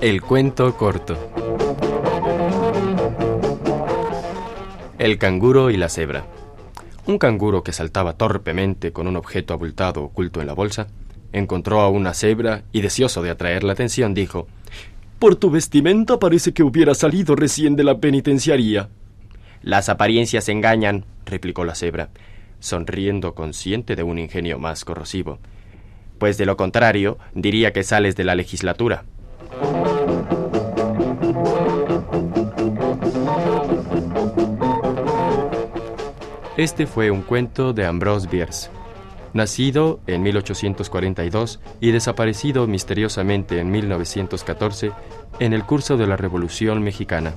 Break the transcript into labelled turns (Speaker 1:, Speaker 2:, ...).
Speaker 1: El cuento corto. El canguro y la cebra. Un canguro que saltaba torpemente con un objeto abultado oculto en la bolsa, encontró a una cebra y deseoso de atraer la atención dijo, Por tu vestimenta parece que hubiera salido recién de la penitenciaría. Las apariencias engañan, replicó la cebra, sonriendo consciente de un ingenio más corrosivo. Pues de lo contrario, diría que sales de la legislatura. Este fue un cuento de Ambrose Bierce, nacido en 1842 y desaparecido misteriosamente en 1914 en el curso de la Revolución Mexicana.